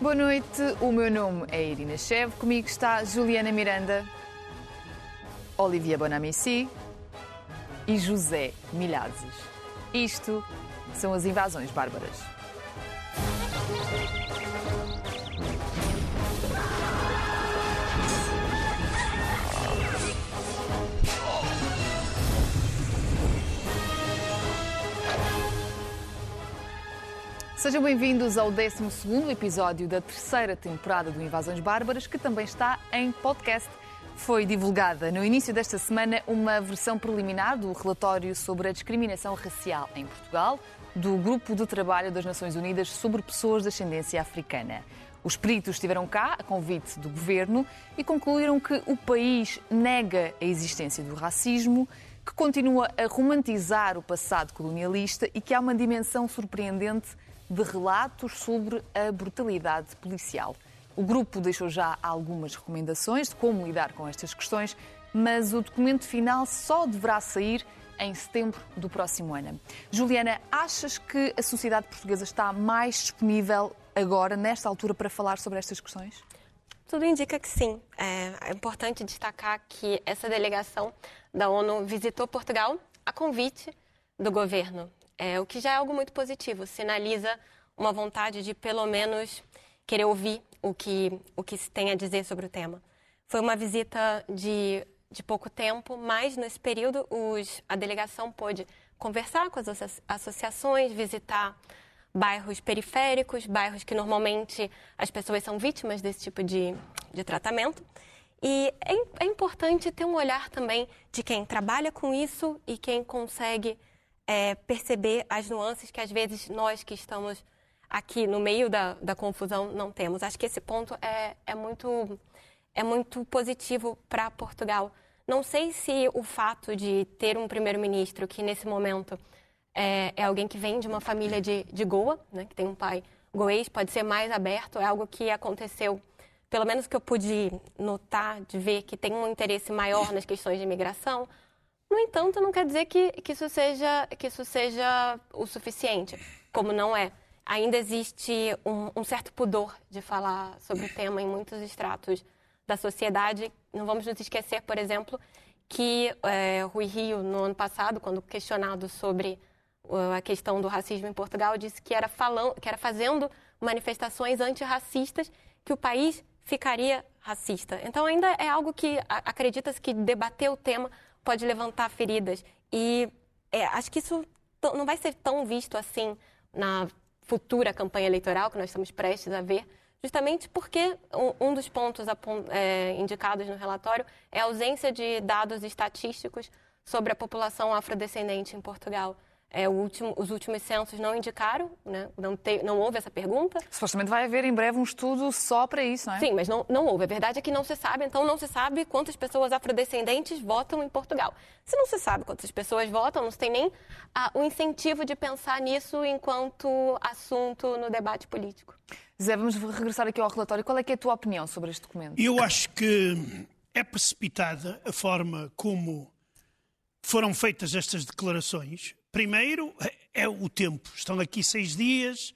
Boa noite, o meu nome é Irina Chev, comigo está Juliana Miranda, Olivia Bonamici e José Milhazes. Isto são as invasões bárbaras. Sejam bem-vindos ao 12 episódio da terceira temporada do Invasões Bárbaras, que também está em podcast. Foi divulgada no início desta semana uma versão preliminar do relatório sobre a discriminação racial em Portugal, do Grupo de Trabalho das Nações Unidas sobre Pessoas de Ascendência Africana. Os peritos estiveram cá a convite do governo e concluíram que o país nega a existência do racismo, que continua a romantizar o passado colonialista e que há uma dimensão surpreendente de relatos sobre a brutalidade policial. O grupo deixou já algumas recomendações de como lidar com estas questões, mas o documento final só deverá sair em setembro do próximo ano. Juliana, achas que a sociedade portuguesa está mais disponível agora, nesta altura, para falar sobre estas questões? Tudo indica que sim. É importante destacar que essa delegação da ONU visitou Portugal a convite do governo é, o que já é algo muito positivo, sinaliza uma vontade de, pelo menos, querer ouvir o que, o que se tem a dizer sobre o tema. Foi uma visita de, de pouco tempo, mas nesse período os, a delegação pôde conversar com as associações, visitar bairros periféricos, bairros que normalmente as pessoas são vítimas desse tipo de, de tratamento. E é, é importante ter um olhar também de quem trabalha com isso e quem consegue é, perceber as nuances que às vezes nós que estamos aqui no meio da, da confusão não temos. Acho que esse ponto é, é, muito, é muito positivo para Portugal. Não sei se o fato de ter um primeiro-ministro que nesse momento é, é, alguém que vem de uma família de, de Goa, né, que tem um pai goês, pode ser mais aberto, é algo que aconteceu, pelo menos que eu pude notar, de ver que tem um interesse maior nas questões de imigração, no entanto, não quer dizer que, que, isso, seja, que isso seja o suficiente, como não é. Ainda existe um, um certo pudor de falar sobre o tema em muitos estratos da sociedade. Não vamos nos esquecer, por exemplo, que é, Rui Rio, no ano passado, quando questionado sobre uh, a questão do racismo em Portugal, disse que era, falando, que era fazendo manifestações antirracistas que o país ficaria racista. Então, ainda é algo que acredita-se que debater o tema pode levantar feridas. E é, acho que isso não vai ser tão visto assim na futura campanha eleitoral que nós estamos prestes a ver, justamente porque um, dos pontos é, indicados no relatório é a ausência de dados estatísticos sobre a população afrodescendente em Portugal. É, último, os últimos censos não indicaram, né? não, te, não houve essa pergunta. Supostamente vai haver em breve um estudo só para isso, não é? Sim, mas não, não houve. A verdade é que não se sabe, então não se sabe quantas pessoas afrodescendentes votam em Portugal. Se não se sabe quantas pessoas votam, não se tem nem ah, o incentivo de pensar nisso enquanto assunto no debate político. Zé, vamos regressar aqui ao relatório. Qual é, é a tua opinião sobre este documento? Eu acho que é precipitada a forma como foram feitas estas declarações Primeiro é o tempo. Estão daqui seis dias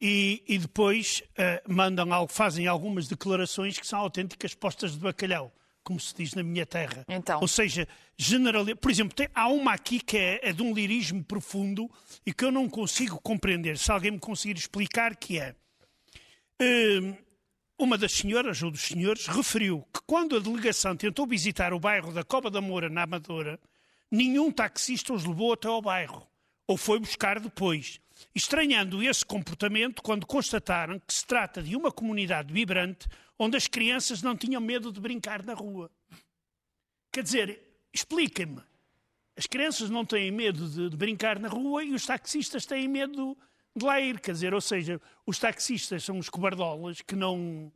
e, e depois uh, mandam algo, fazem algumas declarações que são autênticas postas de bacalhau, como se diz na minha terra. Então. Ou seja, general... por exemplo, tem, há uma aqui que é, é de um lirismo profundo e que eu não consigo compreender. Se alguém me conseguir explicar, que é. Uh, uma das senhoras ou dos senhores referiu que quando a delegação tentou visitar o bairro da Cova da Moura, na Amadora, nenhum taxista os levou até ao bairro, ou foi buscar depois, estranhando esse comportamento quando constataram que se trata de uma comunidade vibrante onde as crianças não tinham medo de brincar na rua. Quer dizer, expliquem-me. As crianças não têm medo de, de, brincar na rua e os taxistas têm medo de lá ir. Quer dizer, ou seja, os taxistas são os cobardolas que não,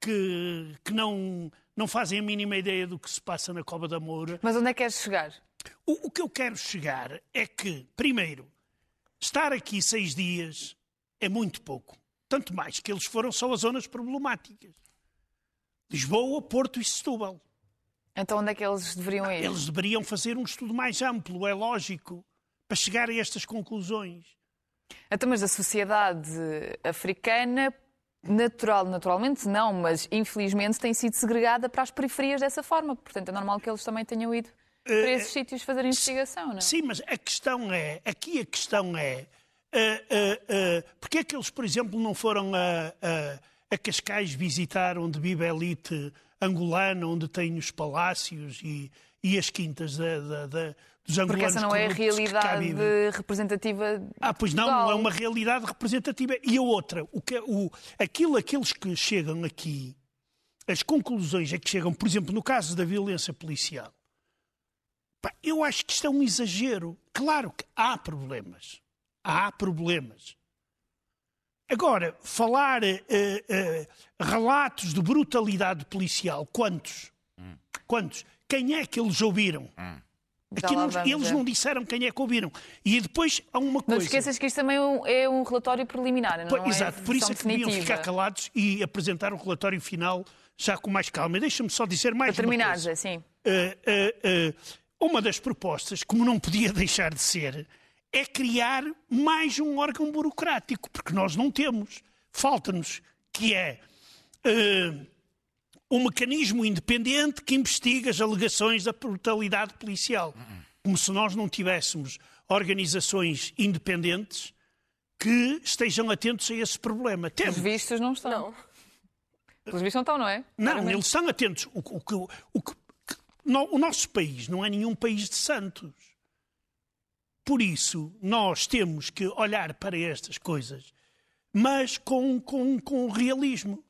que, que não, não fazem a mínima ideia do que se passa na Cova da Moura. Mas onde é que queres chegar? O, o, que eu quero chegar é que, primeiro, estar aqui seis dias é muito pouco. Tanto mais que eles foram só as zonas problemáticas. Lisboa, Porto e Setúbal. Então onde é que eles deveriam ir? Eles deveriam fazer um estudo mais amplo, é lógico, para chegar a estas conclusões. Então, mas a sociedade africana natural, naturalmente não, mas infelizmente tem sido segregada para as periferias dessa forma. Portanto, é normal que eles também tenham ido para esses sítios fazer investigação, não é? Sim, mas a questão é, aqui a questão é, uh, uh, uh, porque é que eles, por exemplo, não foram a, a, a Cascais visitar onde vive a elite angolana, onde tem os palácios e, e as quintas da, da, da dos angolanos Porque essa não é a realidade representativa. Ah, pois não, não é uma realidade representativa. E a outra, o que, o, aquilo, aqueles que chegam aqui, as conclusões a que chegam, por exemplo, no caso da violência policial, eu acho que isto é um exagero. Claro que há problemas. Há problemas. Agora, falar uh, uh, relatos de brutalidade policial, quantos? Hum. Quantos? Quem é que eles ouviram? Hum. Aqui não, eles não disseram quem é que ouviram. E depois há uma coisa. Não esqueças que isto também é um é relatório preliminar, não pois, é? Exato, por isso é que deviam ficar calados e apresentar o relatório final já com mais calma. Deixa-me só dizer mais Para terminar, uma coisa. sim. Uh, uh, uh, uma das propostas, como não podia deixar de ser, é criar mais um órgão burocrático, porque nós não temos. Falta-nos, que é um mecanismo independente que investiga as alegações da brutalidade policial. Como se nós não tivéssemos organizações independentes que estejam atentos a esse problema. Temos. Os vistos não estão. Não. Os vistos não estão, não é? Não, Claramente. eles estão atentos. O, o, o, no, o nosso país não é nenhum país de santos. Por isso, nós temos que olhar para estas coisas, mas com, com, com realismo.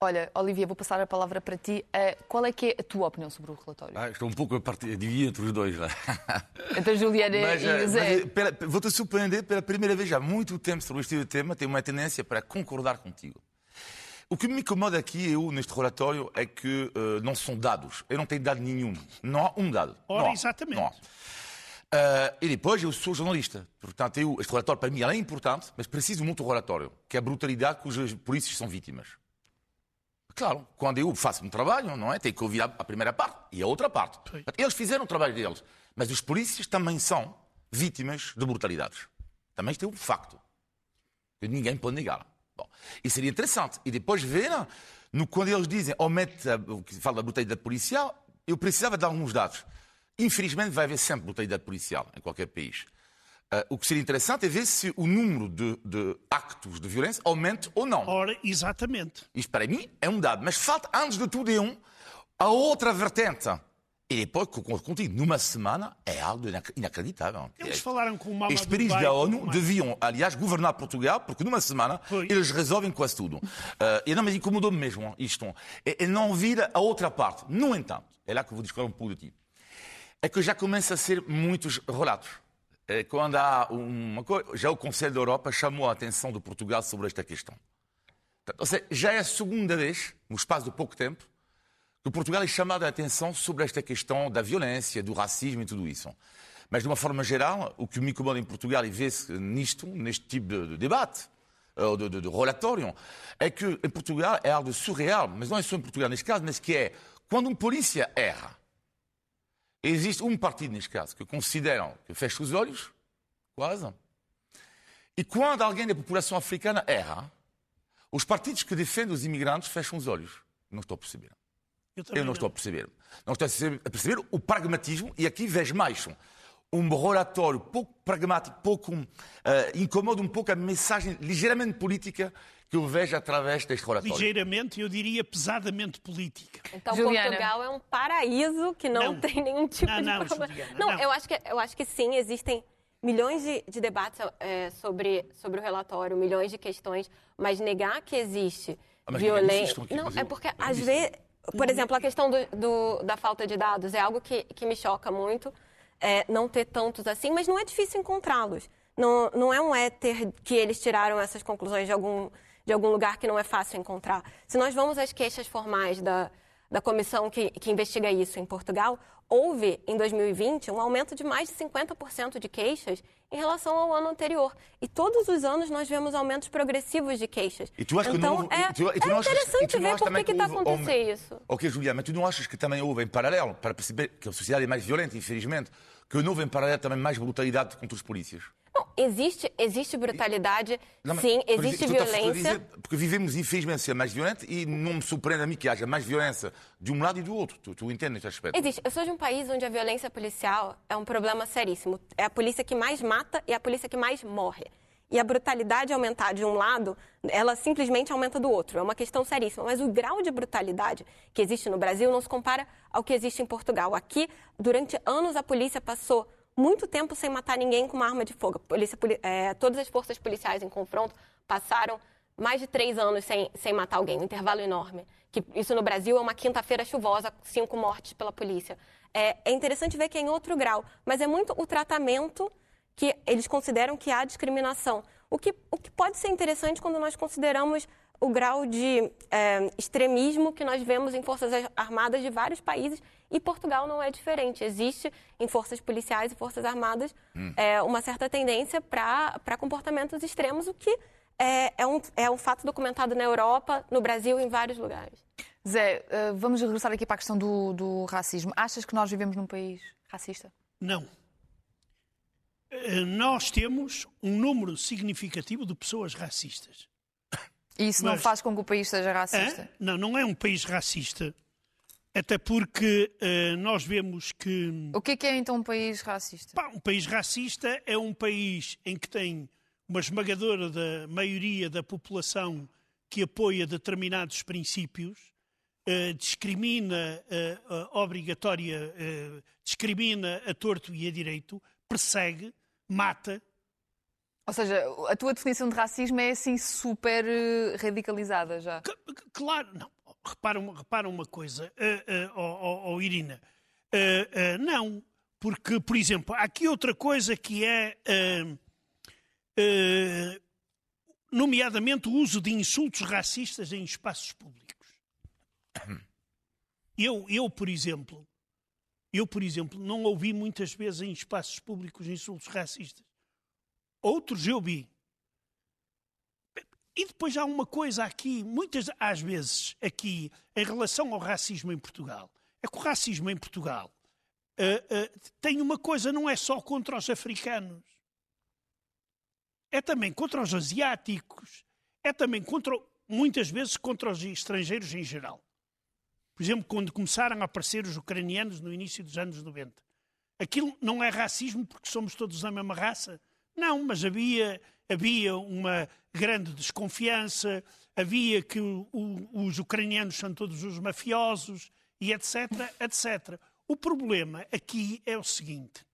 Olha, Olivia, vou passar a palavra para ti. Uh, qual é que é a tua opinião sobre o relatório? Ah, estou um pouco a partir, dividir entre os dois. Lá. Então, Juliana mas, e eh, José. Vou-te surpreender pela primeira vez há muito tempo sobre este tema, tenho uma tendência para concordar contigo. O que me incomoda aqui, eu, neste relatório, é que uh, não são dados. Eu não tenho dado nenhum. Não há um dado. Ora, não exatamente. Não Uh, e depois eu sou jornalista. Portanto, eu, este relatório para mim é importante, mas preciso muito do relatório, que é a brutalidade cujos polícias são vítimas. Claro, quando eu faço um trabalho, não é? Tenho que ouvir a, primeira parte e a outra parte. Eles fizeram o trabalho deles, mas os polícias também são vítimas de brutalidades. Também isto é um facto. Que ninguém pode negar. Bom, e seria interessante. E depois ver, no, quando eles dizem, aumente, o que fala da brutalidade policial, eu precisava de alguns dados. Infelizmente vai haver sempre brutalidade policial em qualquer país. Uh, o que seria interessante é ver se o número de, de, actos de violência aumenta ou não. Ora, exatamente. Isto para mim é um dado. Mas falta, antes de tudo, é um, a outra vertente. E depois, contigo, numa semana, é algo inacreditável. Eles falaram com o Mamadou Estes países da ONU deviam, aliás, governar Portugal, porque numa semana Foi. eles resolvem quase tudo. Uh, e não me incomodou mesmo isto. E, e não vir a outra parte. No entanto, é lá que eu vou discutir um pouco de ti. É que já começa a ser muitos relatos é, quando há uma coisa. Já o Conselho da Europa chamou a atenção do Portugal sobre esta questão. Ou seja, já é a segunda vez, no espaço de pouco tempo, que Portugal é chamado a atenção sobre esta questão da violência, do racismo e tudo isso. Mas, de uma forma geral, o que me incomoda em Portugal e vê-se nisto, neste tipo de debate, de, de, de, relatório, é que em Portugal é algo surreal, mas não é só em Portugal neste caso, mas que é quando um polícia erra, Existe um partido, neste caso, que consideram que fecha os olhos, quase. E quando alguém da população africana erra, os partidos que defendem os imigrantes fecham os olhos. Não estou a perceber. Eu, Eu não, não, estou a perceber. Não estou a perceber o pragmatismo, e aqui vejo mais um relatório pouco pragmático, pouco uh, incomoda um pouco a mensagem ligeiramente política que eu vejo através deste relatório. Ligeiramente, eu diria pesadamente política. Então Juliana. Portugal é um paraíso que não, não. tem nenhum tipo não, de não, problema. Juliana, não, Eu, acho que, eu acho que sim, existem milhões de, de debates é, sobre, sobre o relatório, milhões de questões, mas negar que existe ah, violência... Não, é porque às vezes... Por exemplo, a questão do, do, da falta de dados é algo que, que me choca muito, é, não ter tantos assim, mas não é difícil encontrá-los. Não, não é um éter que eles tiraram essas conclusões de algum de algum lugar que não é fácil encontrar. Se nós vamos às queixas formais da, da comissão que, que investiga isso em Portugal, houve, em 2020, um aumento de mais de 50% de queixas em relação ao ano anterior. E todos os anos nós vemos aumentos progressivos de queixas. E tu achas então, que é, tu, é interessante ver por que está acontecendo isso. Ok, Juliana, mas tu não achas que também houve em paralelo, para perceber que a sociedade é mais violenta, infelizmente, que houve em paralelo também mais brutalidade contra os polícias? Não, existe, existe brutalidade, não, sim, existe violência. Dizer, porque vivemos, infelizmente, ser mais violento e não me surpreende a mim que haja mais violência de um lado e do outro. Tu, tu entendes esse aspecto? Existe. Eu sou de um país onde a violência policial é um problema seríssimo. É a polícia que mais mata e é a polícia que mais morre e a brutalidade aumentar de um lado, ela simplesmente aumenta do outro. É uma questão seríssima. Mas o grau de brutalidade que existe no Brasil não se compara ao que existe em Portugal. Aqui, durante anos, a polícia passou muito tempo sem matar ninguém com uma arma de fogo. Polícia, é, todas as forças policiais em confronto passaram mais de três anos sem, sem matar alguém, um intervalo enorme. Que isso no Brasil é uma quinta-feira chuvosa, cinco mortes pela polícia. É, é interessante ver que é em outro grau, mas é muito o tratamento que eles consideram que há discriminação. O que, o que pode ser interessante quando nós consideramos o grau de é, extremismo que nós vemos em forças armadas de vários países e Portugal não é diferente. Existe em forças policiais e forças armadas hum. é, uma certa tendência para comportamentos extremos, o que é, é, um, é um fato documentado na Europa, no Brasil, em vários lugares. Zé, eh, vamos regressar aqui para a questão do, do racismo. Achas que nós vivemos num país racista? Não. Eh, nós temos um número significativo de pessoas racistas. E isso Mas, não faz com que o país seja racista? É? Não, não é um país racista. Até porque uh, nós vemos que. O que é, que é então um país racista? Pá, um país racista é um país em que tem uma esmagadora da maioria da população que apoia determinados princípios, uh, discrimina uh, obrigatória, discrimina a torto e a direito, persegue mata. Ou seja, a tua definição de racismo é assim super radicalizada já. C claro, não. Repara uma, repara uma coisa, uh, uh, oh, oh, Irina. Uh, não, porque, por exemplo, há aqui outra coisa que é, nomeadamente, o uso de insultos racistas em espaços públicos. Eu, eu por exemplo, eu, por exemplo, não ouvi muitas vezes em espaços públicos insultos racistas. Outros eu vi. E depois há uma coisa aqui, muitas às vezes, aqui, em relação ao racismo em Portugal. É que o racismo em Portugal uh, uh, tem uma coisa, não é só contra os africanos. É também contra os asiáticos. É também contra, muitas vezes, contra os estrangeiros em geral. Por exemplo, quando começaram a aparecer os ucranianos no início dos anos 90. Aquilo não é racismo porque somos todos da mesma raça? Não, mas havia, havia uma grande desconfiança, havia que o, os ucranianos são todos os mafiosos e etc, etc. O problema aqui é o seguinte,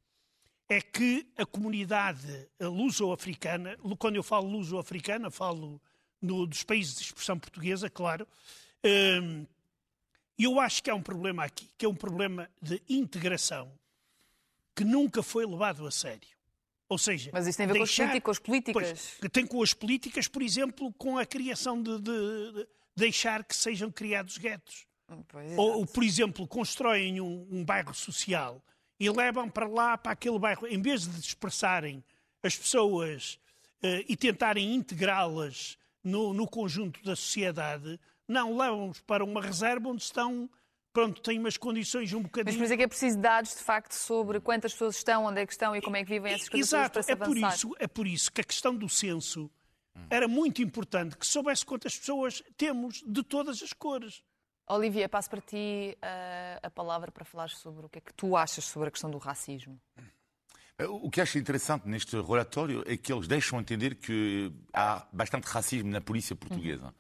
é que a comunidade luso-africana, quando eu falo luso-africana, falo no, dos países de expressão portuguesa, claro, hum, eu acho que há um problema aqui, que é um problema de integração que nunca foi levado a sério. Ou seja, Mas isso tem a ver deixar, com as políticas? Pois, tem com as políticas, por exemplo, com a criação de, de, de deixar que sejam criados guetos. ou, ou, por exemplo, constroem um, um bairro social e levam para lá, para aquele bairro, em vez de dispersarem as pessoas uh, e tentarem integrá-las no, no, conjunto da sociedade, não, levam-nos para uma reserva onde estão, pronto, têm umas condições um bocadinho... Mas por isso é que é preciso dados, de facto, sobre quantas pessoas estão, onde é que estão e como é que vivem essas coisas Exato, para se é por isso, é por isso que a questão do censo era muito importante que soubesse quantas pessoas temos de todas as cores. Olivia, passo para ti a, eh, a palavra para falar sobre o que é que tu achas sobre a questão do racismo. O que acho interessante neste relatório é que eles deixam entender que há bastante racismo na polícia portuguesa. Uhum.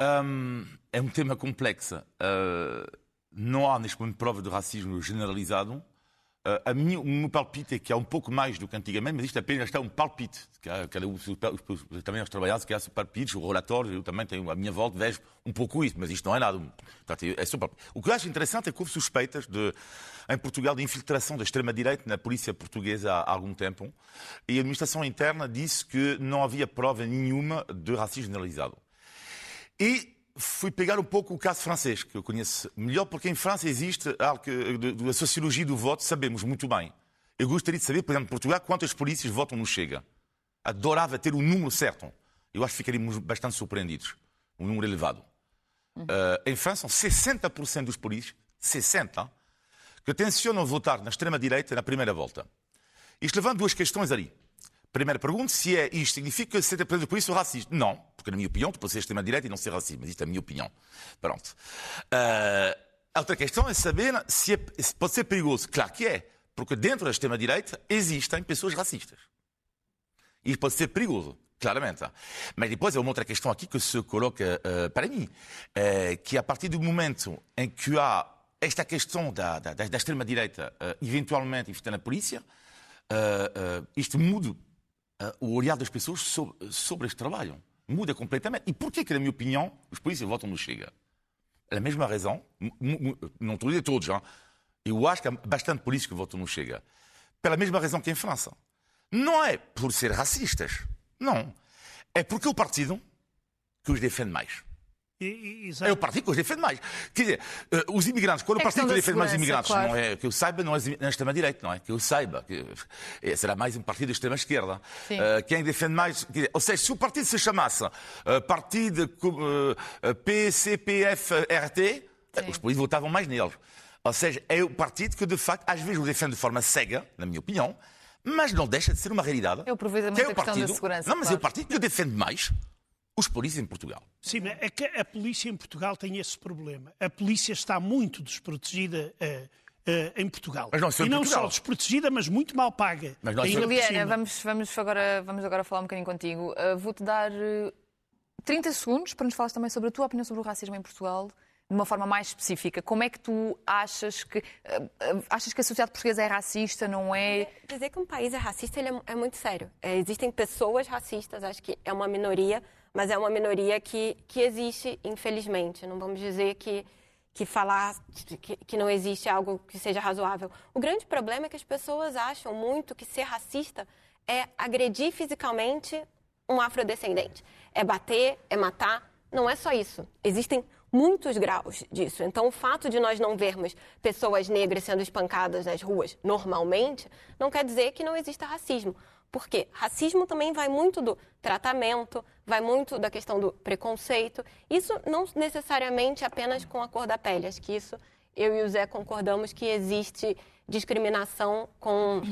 Um, é um tema complexo. Uh, não há neste momento prova de racismo generalizado. Uh, a minha, o meu palpite é que há um pouco mais do que antigamente, mas isto apenas está um palpite. Cada um, também os trabalhadores que há palpites, o relatório, eu também tenho a minha volta, vejo um pouco isso, mas isto não é nada. É só o que eu acho interessante é que houve suspeitas de, em Portugal de infiltração da extrema-direita na polícia portuguesa há algum tempo, e a administração interna disse que não havia prova nenhuma de racismo generalizado. E fui pegar um pouco o caso francês, que eu conheço melhor, porque em França existe algo que, da sociologia do voto, sabemos muito bem. Eu gostaria de saber, por exemplo, em Portugal, quantas polícias votam no Chega. Adorava ter o número certo. Eu acho que ficaríamos bastante surpreendidos. Um número elevado. Uh, em França, 60% dos polícias, 60%, que tencionam votar na extrema-direita na primeira volta. Isto levanta duas questões ali. Primeira pergunta, se é isto significa que ser preso por isso racista. Não, porque na minha opinião, tu podes ser extrema-direita e não ser racista, mas isto é a minha opinião. Pronto. Uh, a outra questão é saber se, é, se pode ser perigoso. Claro que é, porque dentro da extrema-direita existem pessoas racistas. E pode ser perigoso, claramente. Mas depois há uma outra questão aqui que se coloca uh, para mim, uh, que a partir do momento em que há esta questão da, da, da extrema-direita eventualmente infiltrando na polícia, isto muda o olhar das pessoas sobre, sobre este trabalho. Muda completamente. E porquê que, na minha opinião, os polícias votam no Chega? É a mesma razão, não estou a dizer todos, hein? eu acho que há bastante polícias que votam no Chega. Pela mesma razão que em França. Não é por ser racistas. Não. É porque o partido que os defende mais. E, e, é o partido que os defende mais. Quer dizer, uh, os imigrantes, quando é o partido que defende mais os imigrantes, claro. não é, que eu saiba, não é na extrema-direita, não é? Que eu saiba. Que, é, será mais um partido da extrema-esquerda. Uh, quem defende mais. Dizer, ou seja, se o partido se chamasse uh, Partido uh, PCPF-RT, os políticos votavam mais neles. Ou seja, é o partido que, de facto, às vezes o defende de forma cega, na minha opinião, mas não deixa de ser uma realidade. Eu aproveito muito é a questão partido, da segurança. Não, mas claro. é o partido que defende mais os polícias em Portugal. Sim, é que a polícia em Portugal tem esse problema. A polícia está muito desprotegida uh, uh, em Portugal. Mas não e não Portugal. só desprotegida, mas muito mal paga. Mas nós Liliana, vamos, vamos, agora, vamos agora falar um bocadinho contigo. Uh, Vou-te dar 30 segundos para nos falar também sobre a tua opinião sobre o racismo em Portugal de uma forma mais específica. Como é que tu achas que achas que a sociedade portuguesa é racista, não é? Dizer que um país é racista ele é, é muito sério. É, existem pessoas racistas, acho que é uma minoria, mas é uma minoria que, que existe, infelizmente. Não vamos dizer que, que falar que, que não existe algo que seja razoável. O grande problema é que as pessoas acham muito que ser racista é agredir fisicamente um afrodescendente. É bater, é matar. Não é só isso. Existem muitos graus disso. Então, o fato de nós não vermos pessoas negras sendo espancadas nas ruas normalmente, não quer dizer que não exista racismo. Porque racismo também vai muito do tratamento, vai muito da questão do preconceito. Isso não necessariamente apenas com a cor da pele. Acho que isso eu e o Zé concordamos que existe discriminação com,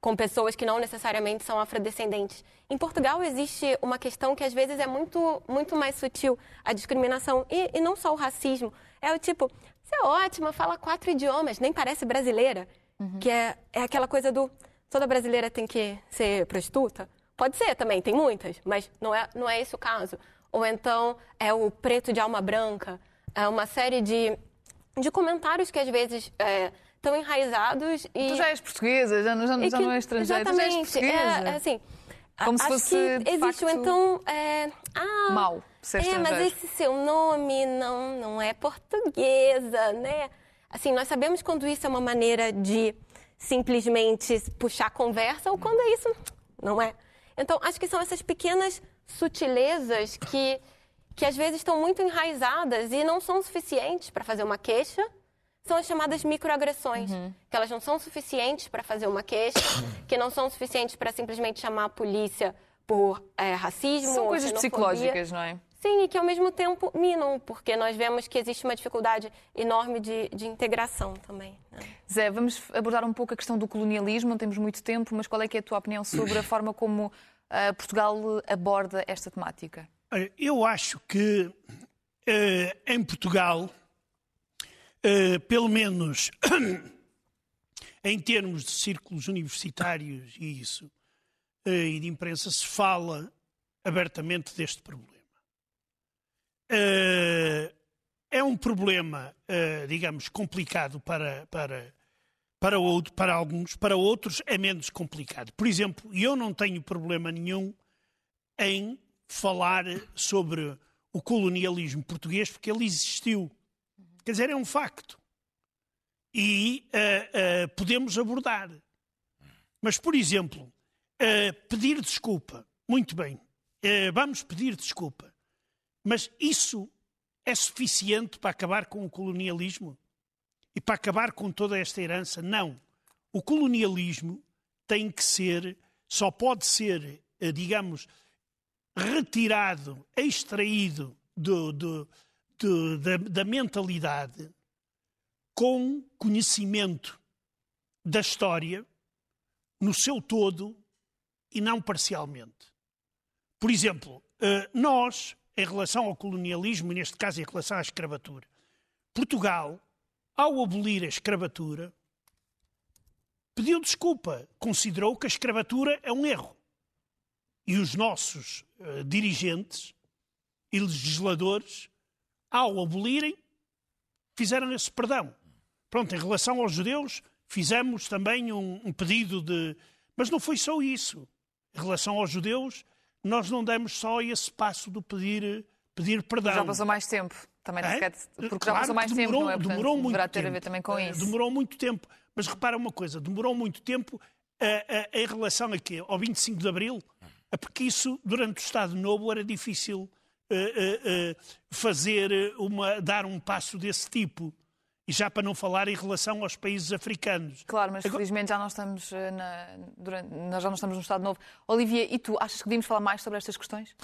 com pessoas que não necessariamente são afrodescendentes. Em Portugal existe uma questão que às vezes é muito, muito mais sutil, a discriminação. E, e não só o racismo. É o tipo, você é ótima, fala quatro idiomas, nem parece brasileira. Uhum. Que é, é aquela coisa do toda brasileira tem que ser prostituta? Pode ser também, tem muitas, mas não é, não é esse o caso. Ou então é o preto de alma branca. É uma série de, de comentários que às vezes é, estão enraizados e... Tu já és portuguesa, já não, já, já que, não és estrangeira, tu já és portuguesa. É, é assim, Como se fosse, existe, facto, então... É, ah, mal ser É, mas esse seu nome não, não é portuguesa, né? Assim, nós sabemos quando isso é uma maneira de simplesmente puxar conversa ou quando é isso, não é? Então, acho que são essas pequenas sutilezas que, que às vezes estão muito enraizadas e não são suficientes para fazer uma queixa. São as chamadas microagressões, uhum. que elas não são suficientes para fazer uma queixa, que não são suficientes para simplesmente chamar a polícia por é, racismo. São coisas psicológicas, não é? Sim, e que ao mesmo tempo minam, porque nós vemos que existe uma dificuldade enorme de, de integração também. Né? Zé, vamos abordar um pouco a questão do colonialismo, não temos muito tempo, mas qual é que é a tua opinião sobre a forma como uh, Portugal aborda esta temática? Eu acho que uh, em Portugal, uh, pelo menos em termos de círculos universitários e isso, e de imprensa, se fala abertamente deste problema. Uh, é um problema, uh, digamos, complicado para, para, para, outro, para alguns, para outros é menos complicado. Por exemplo, eu não tenho problema nenhum em falar sobre o colonialismo português, porque ele existiu. Quer dizer, é um facto. E uh, podemos abordar. Mas, por exemplo, pedir desculpa. Muito bem, vamos pedir desculpa. Mas isso é suficiente para acabar com o colonialismo? E para acabar com toda esta herança? Não. O colonialismo tem que ser, só pode ser, eh, digamos, retirado, extraído do, do, do, da, da mentalidade com conhecimento da história no seu todo e não parcialmente. Por exemplo, eh, nós, em relação ao colonialismo, neste caso em relação à escravatura, Portugal, ao abolir a escravatura, pediu desculpa, considerou que a escravatura é um erro. E os nossos uh, dirigentes e legisladores, ao abolirem, fizeram esse perdão. Pronto, em relação aos judeus, fizemos também um, um pedido de. Mas não foi só isso. Em relação aos judeus, nós não demos só esse passo do pedir, pedir perdão. Já passou mais tempo. Também é? porque claro já passou mais demorou, tempo, não é? Portanto, demorou muito tempo. a ver também com eh, isso. Demorou muito tempo. Mas repara uma coisa, demorou muito tempo uh, uh, em relação a quê? Ao 25 de Abril? Porque isso, durante o Estado Novo, era difícil fazer uma, dar um passo desse tipo. E já para não falar em relação aos países africanos. Claro, mas Agora... felizmente já não estamos na, durante, nós já não estamos no Estado Novo. Olivia, e tu achas que devíamos falar mais sobre estas questões?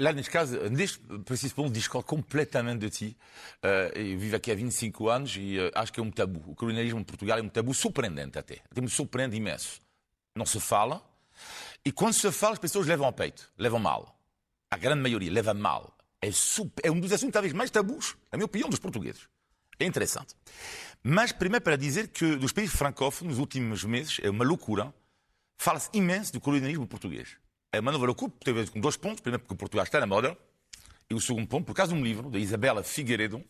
Lá, neste caso, neste preciso ponto, discordo completamente de ti. Uh, eu vivo aqui há 25 anos e uh, acho que é um tabu. O colonialismo em Portugal é um tabu surpreendente até. Me surpreende imenso. Não se fala. E quando se fala, as pessoas levam ao peito, levam mal. A grande maioria leva mal. É, super, é um dos assuntos talvez mais tabus, na minha opinião, dos portugueses. É interessante. Mas, primeiro, para dizer que dos países francófonos, nos últimos meses, é uma loucura. Fala-se imenso do colonialismo português. É uma nova loucura, tem a ver com dois pontos. Primeiro, porque Portugal está na moda. E o segundo ponto, por causa de um livro, da Isabela Figueiredo,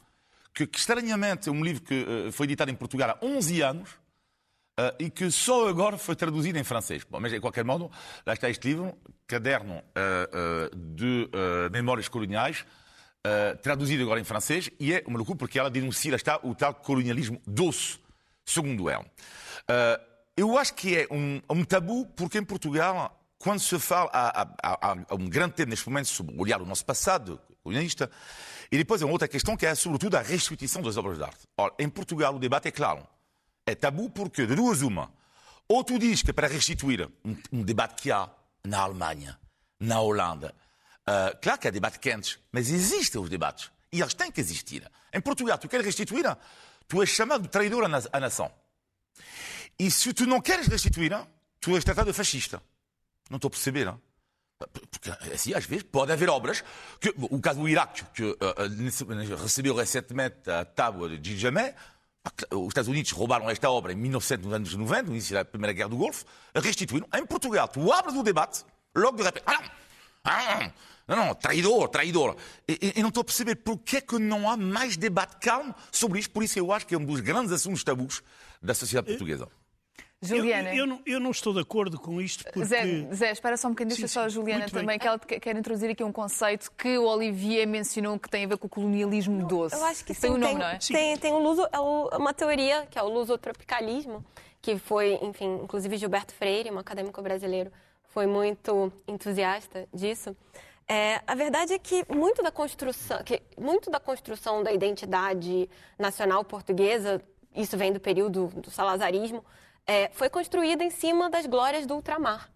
que, que estranhamente é um livro que uh, foi editado em Portugal há 11 anos uh, e que só agora foi traduzido em francês. Bom, mas, de qualquer modo, lá está este livro, Caderno uh, de Memórias Coloniais, uh, traduzido agora em francês, e é uma loucura porque ela denuncia está, o tal colonialismo doce, segundo ela. Uh, eu acho que é um, um, tabu porque em Portugal, quando se fala, há, há, há um grande tempo neste momento sobre olhar o nosso passado colonialista, e depois é uma outra questão que é sobretudo a restituição das obras de arte. Ora, em Portugal o debate é claro. É tabu porque, de duas uma, ou tu dizes que é para restituir um, um debate que há na Alemanha, na Holanda, Uh, claro que há debates quentes, mas existem os debates. E eles têm que existir. Em Portugal, tu queres restituir, tu és chamado de traidor à nação. E se tu não queres restituir, tu és tratado de fascista. Não estou a perceber. Não? Porque, assim, às vezes, pode haver obras. Que, o caso do Iraque, que uh, recebeu recentemente a tábua de Jamé, os Estados Unidos roubaram esta obra em 1990, no início da Primeira Guerra do Golfo, restituíram. Em Portugal, tu abres o debate, logo de repente. Ah, ah, não, não, traidor, traidor. E, e não estou a perceber porquê que não há mais debate calmo sobre isto. Por isso eu acho que é um dos grandes assuntos tabus da sociedade portuguesa. Juliana. Eu, eu, não, eu, não, estou de acordo com isto porque... Zé, Zé espera só um bocadinho, deixa só a Juliana também, bem. que ela quer introduzir aqui um conceito que o Olivier mencionou que tem a ver com o colonialismo doce. Eu acho que sim, tem um nome, tem, não é? Tem, tem um luso, é uma teoria, que é o lusotropicalismo, que foi, enfim, inclusive Gilberto Freire, um acadêmico brasileiro, foi muito entusiasta disso. É, a verdade é que muito da construção, que muito da construção da identidade nacional portuguesa, isso vem do período do salazarismo, é, foi construída em cima das glórias do ultramar.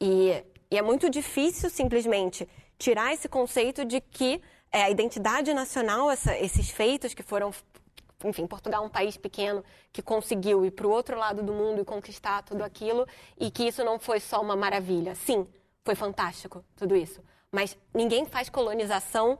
E, e, é muito difícil simplesmente tirar esse conceito de que é, a identidade nacional, essa, esses feitos que foram enfim, Portugal é um país pequeno que conseguiu ir para o outro lado do mundo e conquistar tudo aquilo e que isso não foi só uma maravilha. Sim, foi fantástico tudo isso. Mas ninguém faz colonização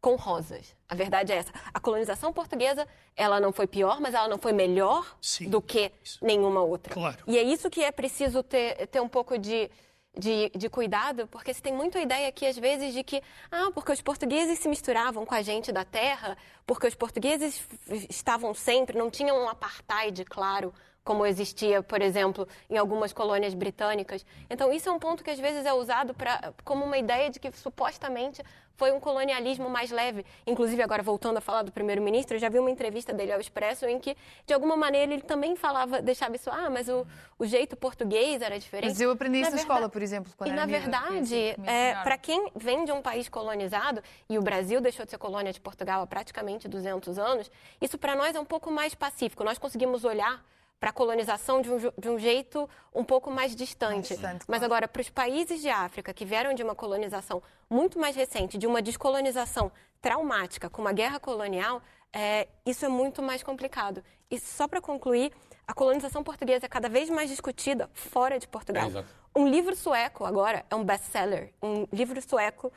com rosas. A verdade é essa. A colonização portuguesa, ela não foi pior, mas ela não foi melhor Sim, do que isso. nenhuma outra. Claro. E é isso que é preciso ter, ter um pouco de, de, de, cuidado, porque se tem muito a ideia aqui, às vezes, de que, ah, porque os portugueses se misturavam com a gente da terra, porque os portugueses estavam sempre, não tinham um apartheid claro como existia, por exemplo, em algumas colônias britânicas. Então, isso é um ponto que às vezes é usado pra, como uma ideia de que supostamente foi um colonialismo mais leve. Inclusive, agora voltando a falar do primeiro-ministro, já vi uma entrevista dele ao Expresso em que, de alguma maneira, ele também falava, deixava isso, ah, mas o, o jeito português era diferente. Mas eu aprendi isso na, escola, por exemplo. e, na verdade, é, para quem vem de um país colonizado, e o Brasil deixou de ser colônia de Portugal há praticamente 200 anos, isso para nós é um pouco mais pacífico. Nós conseguimos olhar para a colonização de um, de um, jeito um pouco mais distante. distante Mas agora, para os países de África que vieram de uma colonização muito mais recente, de uma descolonização traumática, como a guerra colonial, é, isso é muito mais complicado. E só para concluir, a colonização portuguesa é cada vez mais discutida fora de Portugal. É, um livro sueco agora é um best-seller, um livro sueco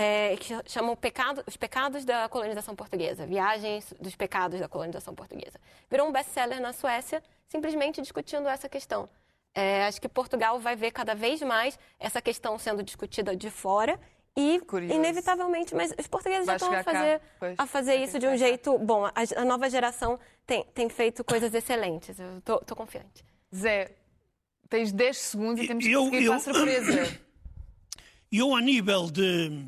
é, que chama Pecado, Os Pecados da Colonização Portuguesa, Viagens dos Pecados da Colonização Portuguesa. Virou um best-seller na Suécia, simplesmente discutindo essa questão. É, acho que Portugal vai ver cada vez mais essa questão sendo discutida de fora e, Curioso. inevitavelmente, mas os portugueses Vai já estão a fazer, a fazer isso de um jeito bom. A, a nova geração tem, tem feito coisas excelentes. Eu tô, tô confiante. Zé, tens 10 segundos e temos que Eu- seguir eu- a surpresa. Eu, a nível de,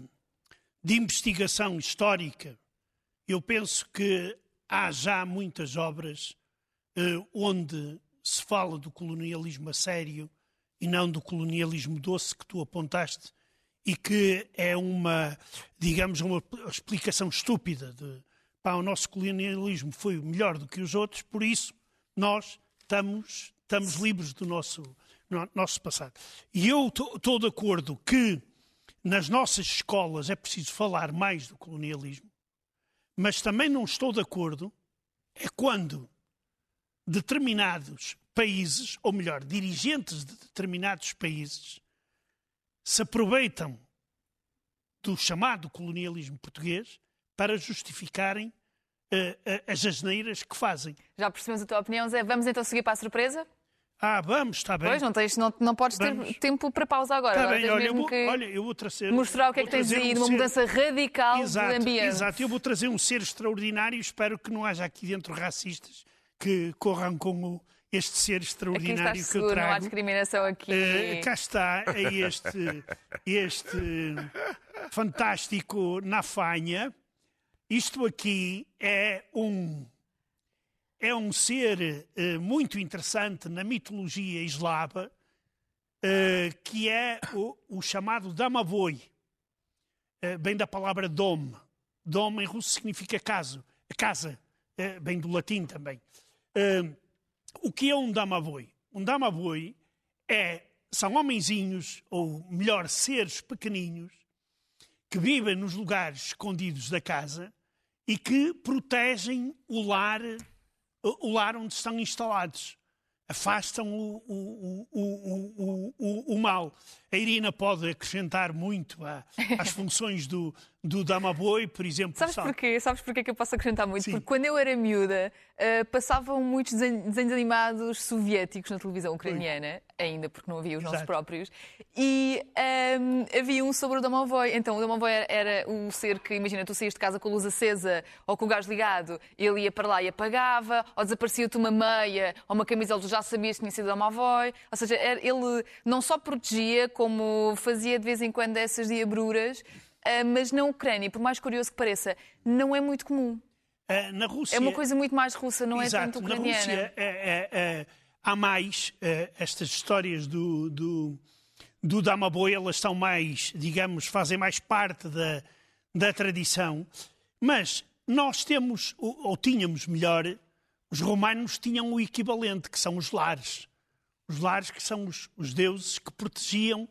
de investigação histórica, eu penso que há já muitas obras eh, onde se fala do colonialismo a sério e não do colonialismo doce que tu apontaste e que é uma, digamos, uma explicação estúpida de pá, o nosso colonialismo foi melhor do que os outros, por isso nós estamos, estamos livres do nosso, no- nosso passado. E eu estou de acordo que nas nossas escolas é preciso falar mais do colonialismo, mas também não estou de acordo é quando determinados países, ou melhor, dirigentes de determinados países, se aproveitam do chamado colonialismo português para justificarem eh, eh, as asneiras que fazem. Já percebemos a tua opinião, Zé. Vamos então seguir para a surpresa? Ah, vamos, está bem. Pois, não, tens, não, não podes ter Vamos. tempo para pausa agora. Está agora bem, olha eu, vou, olha, eu vou trazer. mostrar o que é que tens aí um uma ser- mudança radical Exato, de ambiente. exato. Eu vou trazer um ser extraordinário espero que não haja aqui dentro racistas que corram com este ser Aqui extraordinário que eu seguro, não há trago. discriminação aqui. Eh, cá está é este, este fantástico Nafanha. Isto aqui é um, é um ser eh, muito interessante na mitologia eslava, eh, que é o, o chamado Damavoi. Eh, bem da palavra dom. Dom em russo significa caso, casa, eh, bem do latim também. O que é um damavoi? Um damavoi é, são homenzinhos, ou melhor, seres pequeninos, que vivem nos lugares escondidos da casa e que protegem o lar, o lar onde estão instalados. Afastam o, o, o, o, o, o, o mal. A Irina pode acrescentar muito a- às funções do, do Damaboi, por exemplo. Sabes sabe? porquê? Sabes porquê que eu posso acrescentar muito? Sim. Porque quando eu era miúda, eh, passavam muitos desenhos animados soviéticos na televisão ucraniana, ainda porque não havia os nossos Exato. próprios, e ehm, havia um sobre o Domovoi. Então, o Domovoi era, era o ser que, imagina, tu saías de casa com a luz acesa ou com o gás ligado, ele ia para lá e apagava, ou desaparecia-te uma meia ou uma camisola, tu já sabias que tinha sido Domovoi. Ou seja, era- ele não só protegia, como fazia de vez em quando essas diabruras, mas na Ucrânia, por mais curioso que pareça, não é muito comum. Ah, na Rússia, É uma coisa muito mais russa, não é Exato. tanto Na ucraniana. Rússia é- é- é- há mais eh, estas histórias do, do, do Damaboi, elas estão mais, digamos, fazem mais parte da, da tradição. Mas nós temos, ou, ou tínhamos melhor, os romanos tinham o equivalente, que são os lares. Os lares que são os, os deuses que protegiam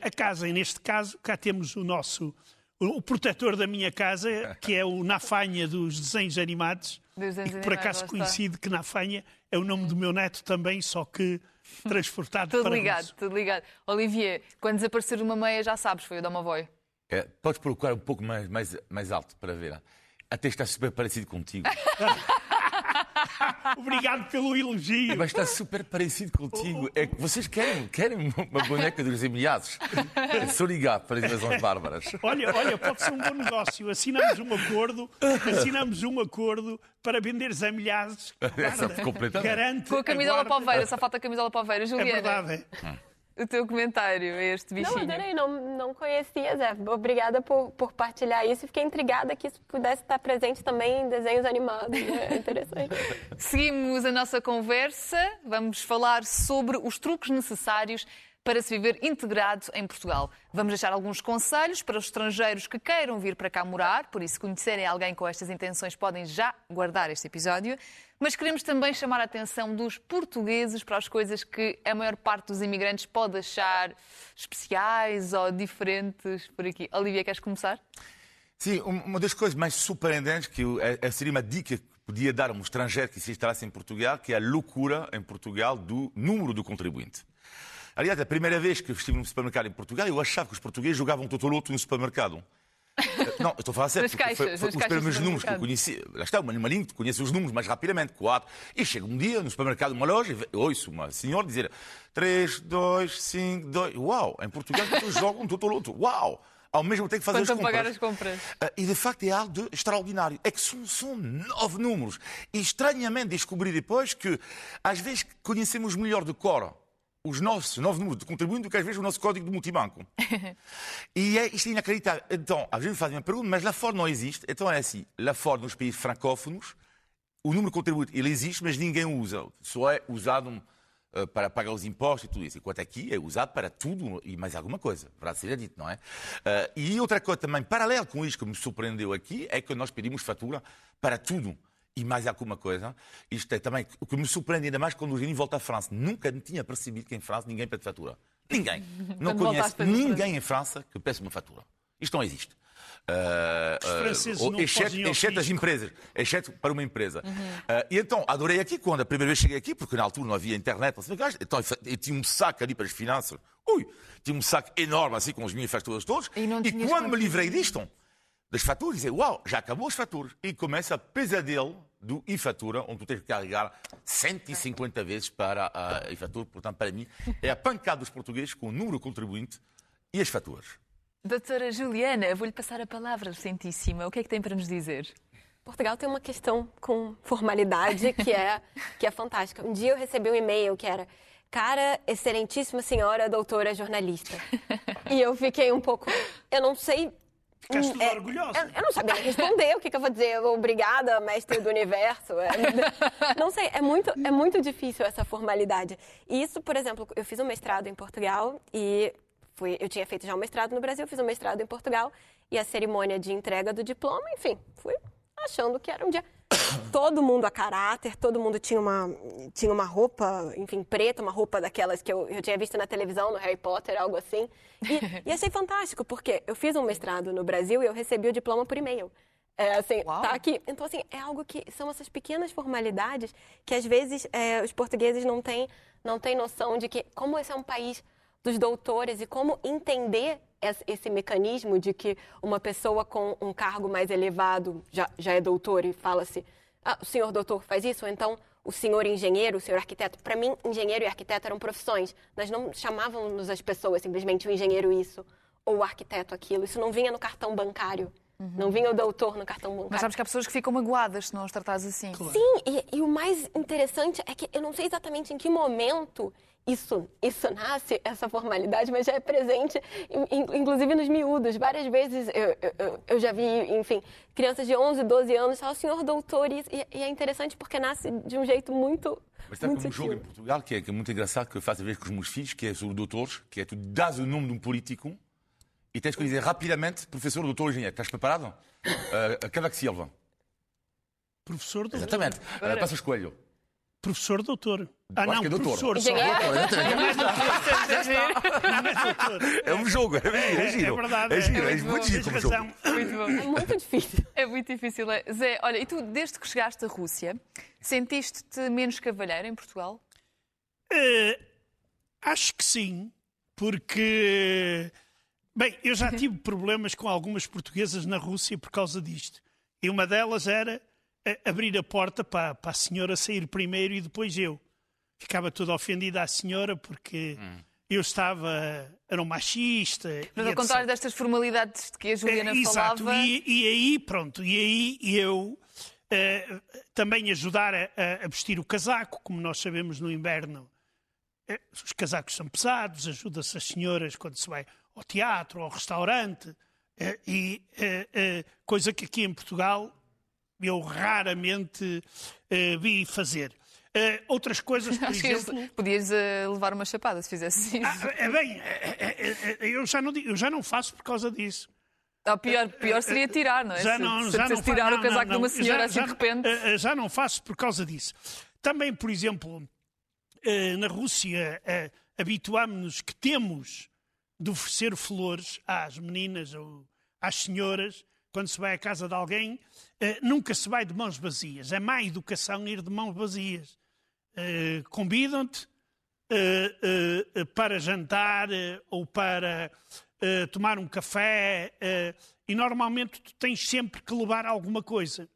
a casa. E neste caso, cá temos o nosso, o, o protetor da minha casa, que é o Nafanha dos desenhos animados. Dos desenhos e que por acaso coincide que Nafanha é o nome do meu neto também, só que transportado Tudo para ligado, russo. tudo ligado. Olivier, quando desaparecer uma meia, já sabes, foi o Domovoi. É, podes procurar um pouco mais, mais, mais alto para ver. Até está super parecido contigo. Obrigado pelo elogio. Mas está super parecido contigo. É que vocês querem, querem uma boneca dos enviados. É só ligar para as invasões bárbaras. Olha, olha, pode ser um bom negócio. Assinamos um acordo, assinamos um acordo para vender zamilhados. Essa completamente. Garante. Com a camisola guarda- poveira, só falta a camisola poveira. É Juliana, verdade. O teu comentário a este Não, bichinho. adorei, não, não conhecia, Zé. Obrigada por, por partilhar isso. Fiquei intrigada que isso pudesse estar presente também em desenhos animados. né? É interessante. Seguimos a nossa conversa. Vamos falar sobre os truques necessários para se viver integrado em Portugal. Vamos deixar alguns conselhos para os estrangeiros que queiram vir para cá morar, por isso, se conhecerem alguém com estas intenções, podem já guardar este episódio. Mas queremos também chamar a atenção dos portugueses para as coisas que a maior parte dos imigrantes pode achar especiais ou diferentes por aqui. Olivia, queres começar? Sim, um- uma das coisas mais surpreendentes que eu, é, é- seria uma dica que podia dar a um estrangeiro que se instalasse em Portugal, que é a loucura em Portugal do número do contribuinte. Aliás, a primeira vez que estive num supermercado em Portugal, eu achava que os portugueses jogavam totoloto no supermercado. Não, eu estou a falar sério. Caixas, foi, foi os primeiros números que eu conheci. Lá está, uma malinho que conhece os números mais rapidamente, quatro. E chega um dia no supermercado, uma loja, e ouço uma senhora dizer 3, 2, 5, 2. Uau! Em Portugal, as pessoas jogam totoloto. Uau! Ao mesmo tempo que Quanto as compras. as compras. Ah, E de facto é algo de extraordinário. É que são, são nove números. E estranhamente descobri depois que às vezes conhecemos melhor de cor os nossos nove números de contribuinte do que às vezes o nosso código de multibanco. e é, isto é inacreditável. Então, às vezes me fazem uma pergunta, mas lá fora não existe. Então é assim, lá fora nos países francófonos, o número de contribuinte ele existe, mas ninguém o usa. Só é usado eh, para pagar os impostos e tudo isso. Enquanto aqui é usado para tudo e mais alguma coisa, para seja dito, não é? Eh, e outra coisa também, paralelo com isto que me surpreendeu aqui, é que nós pedimos fatura para tudo. E mais alguma coisa, isto é também o que me surpreende ainda mais quando o Geni volta à França. Nunca me tinha percebido que em França ninguém pede fatura. Ninguém. Não Quando conheço ninguém em França que peça uma fatura. Isto não existe. Os franceses ou- não exceto, exceto as empresas, exceto para uma empresa. Ah, e então, adorei aqui, quando a primeira vez cheguei aqui, porque na altura não havia internet, não sei o que, então eu tinha um saco ali para as finanças, ui, tinha um saco enorme assim com as minhas faturas todas, E tinhas quando me livrei disto, das faturas, disse, uau, já acabou as faturas. E começa a pesadelo do e-fatura, onde tu tens que carregar 150 vezes para a e-fatura, portanto, para mim, é a pancada dos portugueses com o número contribuinte e as faturas. Doutora Juliana, vou-lhe passar a palavra, recentíssima. O que é que tem para nos dizer? Portugal tem uma questão com formalidade que é, que é fantástica. Um dia eu recebi um e-mail que era Cara, excelentíssima senhora, doutora jornalista. E eu fiquei um pouco. Eu não sei. Ficaste toda é, orgulhosa. Eu, eu não sabia responder. O que, que eu vou dizer? Obrigada, mestre do universo. É, não sei, é muito, é muito difícil essa formalidade. E isso, por exemplo, eu fiz um mestrado em Portugal e fui, eu tinha feito já um mestrado no Brasil, fiz um mestrado em Portugal e a cerimônia de entrega do diploma, enfim, fui achando que era um dia. Todo mundo a caráter, todo mundo tinha uma, tinha uma roupa, enfim, preta, uma roupa daquelas que eu, eu tinha visto na televisão, no Harry Potter, algo assim. E, e achei fantástico, porque eu fiz um mestrado no Brasil e eu recebi o diploma por e-mail. É, assim, Uau. tá aqui. Então, assim, é algo que são essas pequenas formalidades que às vezes é, os portugueses não têm, não têm noção de que, como esse é um país dos doutores e como entender esse, mecanismo de que uma pessoa com um cargo mais elevado já, já é doutor e fala-se, ah, o senhor doutor faz isso, ou então o senhor engenheiro, o senhor arquiteto. Para mim, engenheiro e arquiteto eram profissões. Nós não chamávamos as pessoas simplesmente o engenheiro isso ou o arquiteto aquilo. Isso não vinha no cartão bancário. Não vinha o doutor no cartão bancário. Mas sabes que há pessoas que ficam magoadas se não os tratares assim. Sim, e, e o mais interessante é que eu não sei exatamente em que momento isso, isso nasce, essa formalidade, mas já é presente, in- in- inclusive nos miúdos. Várias vezes eu, eu- eu, já vi, enfim, crianças de 11, 12 anos falam, senhor doutor, e, e é interessante porque nasce de um jeito muito. Mas está muito como um jogo em. Portugal que é, que é muito engraçado, que eu faço às vezes com os meus filhos, que é sobre doutores, que é tu dás o nome de um político e tens que dizer rapidamente, professor, doutor, engenheiro. Estás preparado? Uh, Cavaco Silva. Professor doutor. Exatamente. Uh, Passas Coelho. Professor doutor. Ah, Acho não, que é doutor. professor só. É um jogo, é, é, É, giro. é verdade. É giro, é, é, muito muito giro como jogo. Muito bom. É muito difícil. É muito difícil. é. Zé, olha, e tu, desde que chegaste à Rússia, sentiste-te menos cavalheiro em Portugal? Eh, acho que sim, porque. Bem, eu já tive problemas com algumas portuguesas na Rússia por causa disto. E uma delas era eh, abrir a porta para, para a senhora sair primeiro e depois eu. Ficava toda ofendida à senhora porque eu estava. Era um machista. Mas ao contrário destas formalidades de que a Juliana É, Exato, falava. e, e aí, pronto, e aí eu eh, também ajudar a, a- a vestir o casaco, como nós sabemos no inverno. eh, os casacos são pesados, ajuda-se as senhoras quando se vai ao teatro, ao restaurante, eh, e coisa que aqui em Portugal eu raramente eh, vi fazer. Eh, outras coisas, por Acho exemplo. podias eh, levar uma chapada se fizesse isso. Ah, é bem, eu já, não, eu já não faço por causa disso. Ou pior, pior seria tirar, não é? Já se, não, se já apetecesse não tirar não, o casaco não, de uma senhora Já- assim já- de repente. Já não faço por causa disso. Também, por exemplo, na Rússia, habituámos-nos que temos de oferecer flores às meninas ou às senhoras quando se vai à casa de alguém, uh, nunca se vai de mãos vazias. É má educação ir de mãos vazias. Uh, Convidam-te uh, para jantar ou para tomar um café e normalmente tu tens sempre que levar alguma coisa.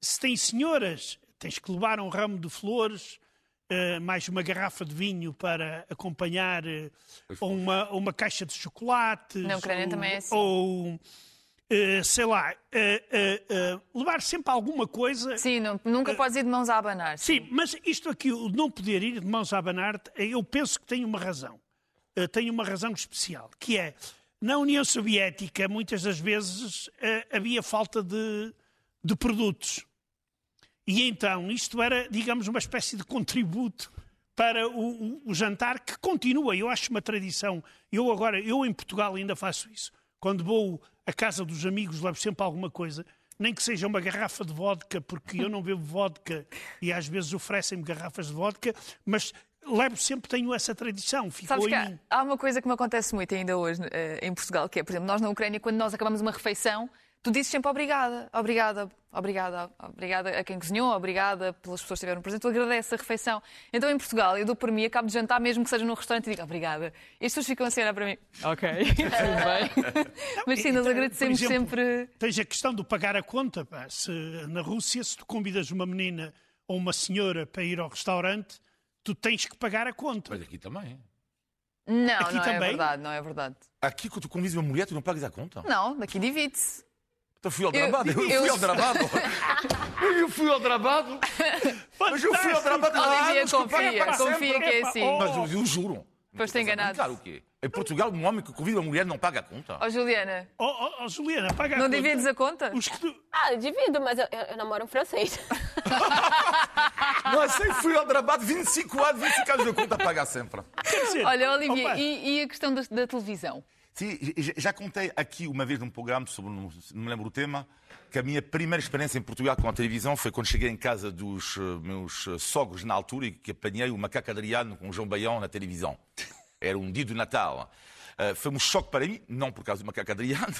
Se tens senhoras, tens que levar um ramo de flores, Uh, mais uma garrafa de vinho para acompanhar uh, ou uma, uma caixa de chocolates. Na Ucrânia ou, também é assim. Ou, uh, sei lá, levar sempre alguma coisa. Sim, não, nunca podes ir de mãos a abanar. Sim. sim, mas isto aqui, o não poder ir de mãos a abanar, eu penso que tem uma razão. tem uma razão especial, que é, na União Soviética, muitas das vezes havia falta de, de produtos. E então isto era, digamos, uma espécie de contributo para o, o, o, jantar que continua. Eu acho uma tradição. Eu agora, eu em Portugal ainda faço isso. Quando vou à casa dos amigos, levo sempre alguma coisa, nem que seja uma garrafa de vodka, porque eu não bebo vodka e às vezes oferecem-me garrafas de vodka, mas levo sempre, tenho essa tradição. Ficou Sabes que há, há, uma coisa que me acontece muito ainda hoje uh, em Portugal, que é, por exemplo, nós na Ucrânia, quando nós acabamos uma refeição, tu dizes sempre obrigada, obrigada, obrigada, obrigada a quem cozinhou, obrigada pelas pessoas que estiveram presentes, tu agradeces a refeição. Então em Portugal, eu dou por mim, acabo de jantar, mesmo que seja num restaurante, e digo obrigada. E as pessoas ficam assim a olhar para mim, ok, tudo bem. Mas sim, nós agradecemos exemplo, sempre. Tens a questão do pagar a conta. Pá. Se, na Rússia, se tu convidas uma menina ou uma senhora para ir ao restaurante, tu tens que pagar a conta. Mas aqui também. Não, aqui não é também? é verdade, não é verdade. Aqui, quando tu convidas uma mulher, tu não pagas a conta? Não, daqui divide-se. Então fui ao travado. Eu, eu, fui ao travado. eu fui ao travado. Mas eu fui ao travado. Olivia, confia, confia que é assim. Mas eu, eu juro. Foste enganado. Claro o quê? Em Portugal, um homem que convida uma mulher não paga a conta. Ó, oh, Juliana. Ó, oh, oh, Juliana, paga a não conta. Não divides a conta? Os que tu... Ah, eu divido, mas eu, eu namoro um francês. não, assim fui ao trabalho 25 anos, 25 anos eu conta a pagar sempre. Dizer, Olha, Olivia, e, e, a questão da, da televisão? Sim, já contei aqui uma vez num programa sobre, não me lembro o tema, que a minha primeira experiência em Portugal com a televisão foi quando cheguei em casa dos uh, meus uh, sogros na altura e que apanhei o macaco Adriano com o João Baião na televisão. Era um dia do Natal. Uh, foi um choque para mim, não por causa do macaco Adriano,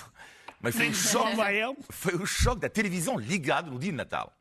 mas foi um choque, foi um choque da televisão ligada no dia de Natal.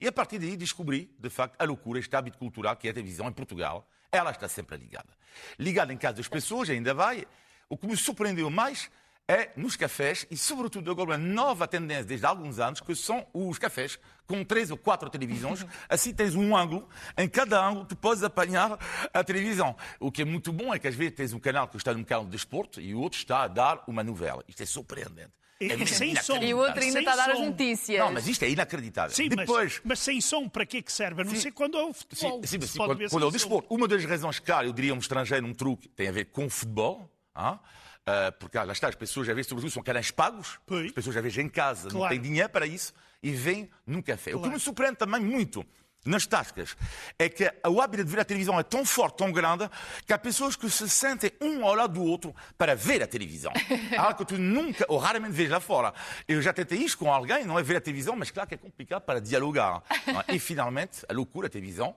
E a partir daí descobri, de facto, a loucura, este hábito cultural que é a televisão em Portugal. Ela está sempre ligada. Ligada em casa das pessoas, ainda vai. O que me surpreendeu mais é nos cafés e, sobretudo, agora uma nova tendência desde há alguns anos, que são os cafés com três ou quatro televisões. Assim tens um ângulo, em cada ângulo tu podes apanhar a televisão. O que é muito bom é que às vezes tens um canal que está num canal de desporto e o outro está a dar uma novela. Isto é surpreendente. É sem som. E o outro ainda sem está a dar as som. notícias. Não, mas isto é inacreditável. Sim, Depois, mas, mas sem som, para que é que serve? A não ser quando é o futebol. Sim, sim, sim, quando, quando é o desporto. Uma das razões, claro, eu diria um estrangeiro, um truque, tem a ver com o futebol. Ah, ah, porque ah, lá está, as pessoas às vezes, sobretudo, são canais pagos. As pessoas às vezes em casa não Claro. têm dinheiro para isso e vêm num café. O que Claro. me surpreende também muito nas tascas é que o hábito de ver a televisão é tão forte, tão grande, que há pessoas que se sentem um ao lado do outro para ver a televisão. Algo que tu nunca ou raramente vês lá fora. Eu já tentei isto com alguém, não é ver a televisão, mas claro que é complicado para dialogar. não é? E finalmente, a loucura, a televisão,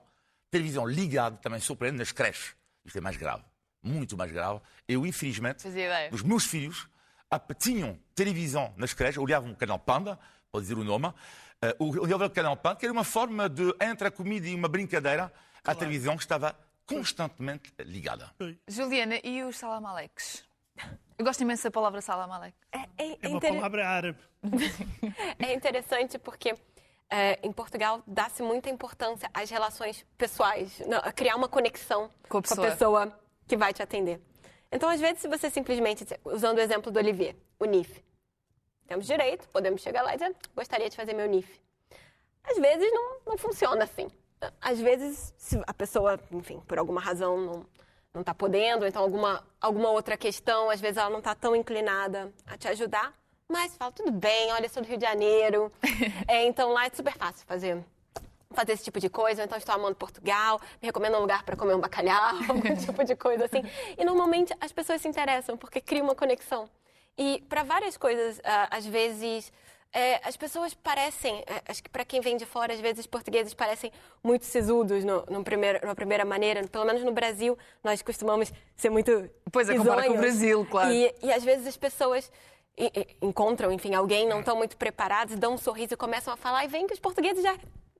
televisão ligada também surpreende nas creches. Isto é mais grave, muito mais grave. Eu, infelizmente, os meus filhos ah, tinham televisão nas creches, olhavam o canal Panda, pode dizer o nome, eh, olhavam o canal Panda, que era uma forma de, entre a comida e uma brincadeira, a televisão estava constantemente ligada. Juliana, e os salamaleques? Eu gosto imenso da palavra salamaleque. É, é, É uma inter- palavra árabe. é interessante porque é, em Portugal dá-se muita importância às relações pessoais, não, a criar uma conexão Com a pessoa. pessoa que vai te atender. Então, às vezes, se você simplesmente, usando o exemplo do Olivier, o NIF, temos direito, podemos chegar lá e dizer, gostaria de fazer meu NIF. Às vezes não, não funciona assim. Às vezes, se a pessoa, enfim, por alguma razão não não está podendo, ou então alguma, alguma outra questão, às vezes ela não está tão inclinada a te ajudar, mas fala, tudo bem, olha, eu sou do Rio de Janeiro, É, então lá é super fácil fazer fazer esse tipo de coisa, então estou amando Portugal, me recomenda um lugar para comer um bacalhau, algum tipo de coisa assim. E normalmente as pessoas se interessam porque cria uma conexão. E para várias coisas, ah, às vezes é, as pessoas parecem, é, acho que para quem vem de fora, às vezes os portugueses parecem muito sisudos no, no primeiro, na primeira maneira. Pelo menos no Brasil, nós costumamos ser muito Pois é, compara com o. Brasil, claro. E, e às vezes as pessoas encontram, enfim, alguém não estão muito preparados, dão um sorriso e começam a falar e vem que os portugueses já,